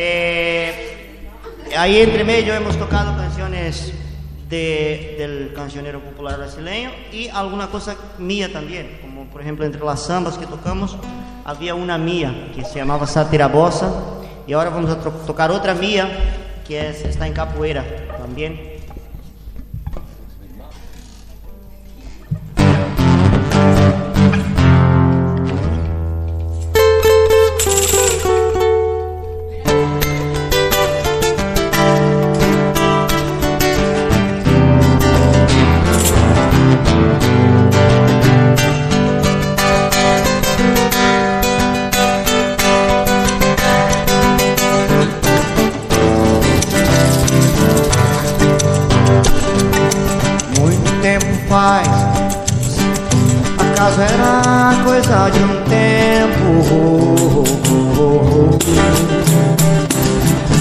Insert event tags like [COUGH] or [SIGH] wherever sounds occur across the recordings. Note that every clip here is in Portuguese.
Eh, ahí entre medio hemos tocado canciones de, del cancionero popular brasileño y alguna cosa mía también, como por ejemplo entre las sambas que tocamos había una mía que se llamaba Sátira Bossa y ahora vamos a to tocar otra mía que es, está en capoeira también. Faz A casa era coisa de um tempo.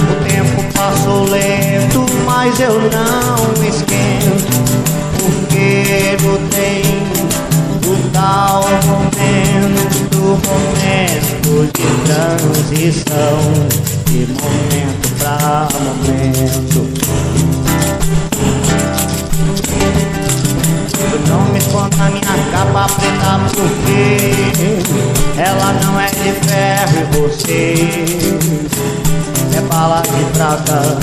O tempo passou lento Mas eu não me esquento Porque no tempo O tal momento Momento de transição De momento pra momento não me escondo na minha capa preta porque ela não é de ferro e você é bala de prata.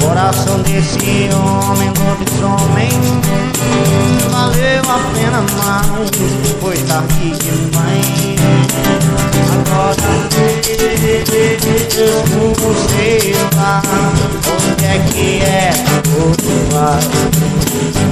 Coração desse homem lobisomem valeu a pena mais, foi tarde demais. Agora mesmo você lá, onde é que é você vai?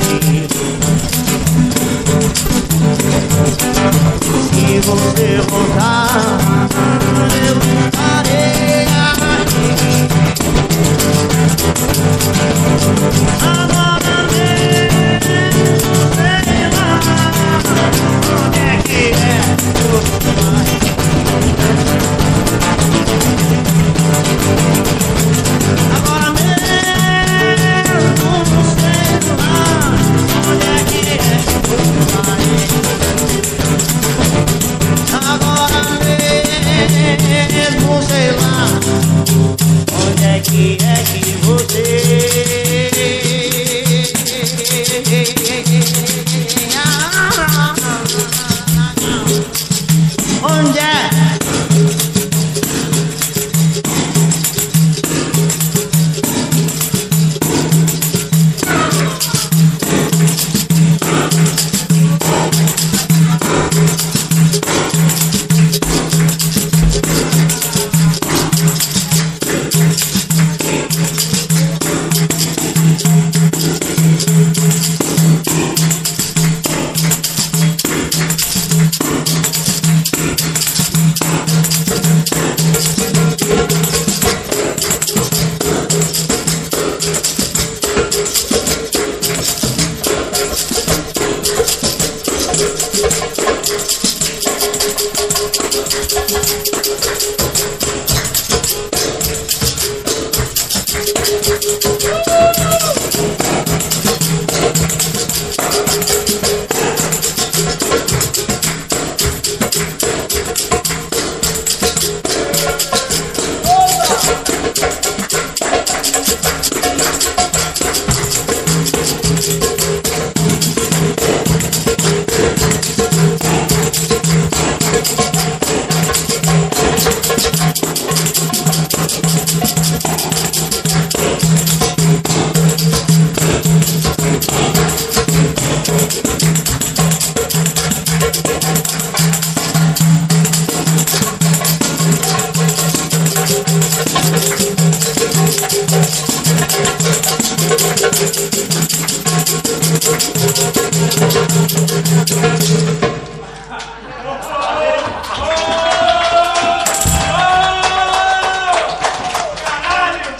hey, hey, hey, hey.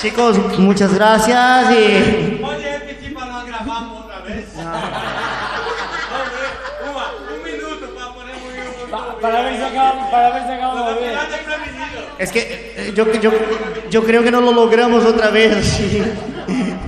Chicos, muchas gracias y... Pode repetir para nós gravarmos outra vez? Vamos ver. Uma, um minuto para o Pa- para ver si acabamos, para ver si acabamos bien. Es que eh, yo, yo, yo creo que no lo logramos otra vez. sí. [LAUGHS]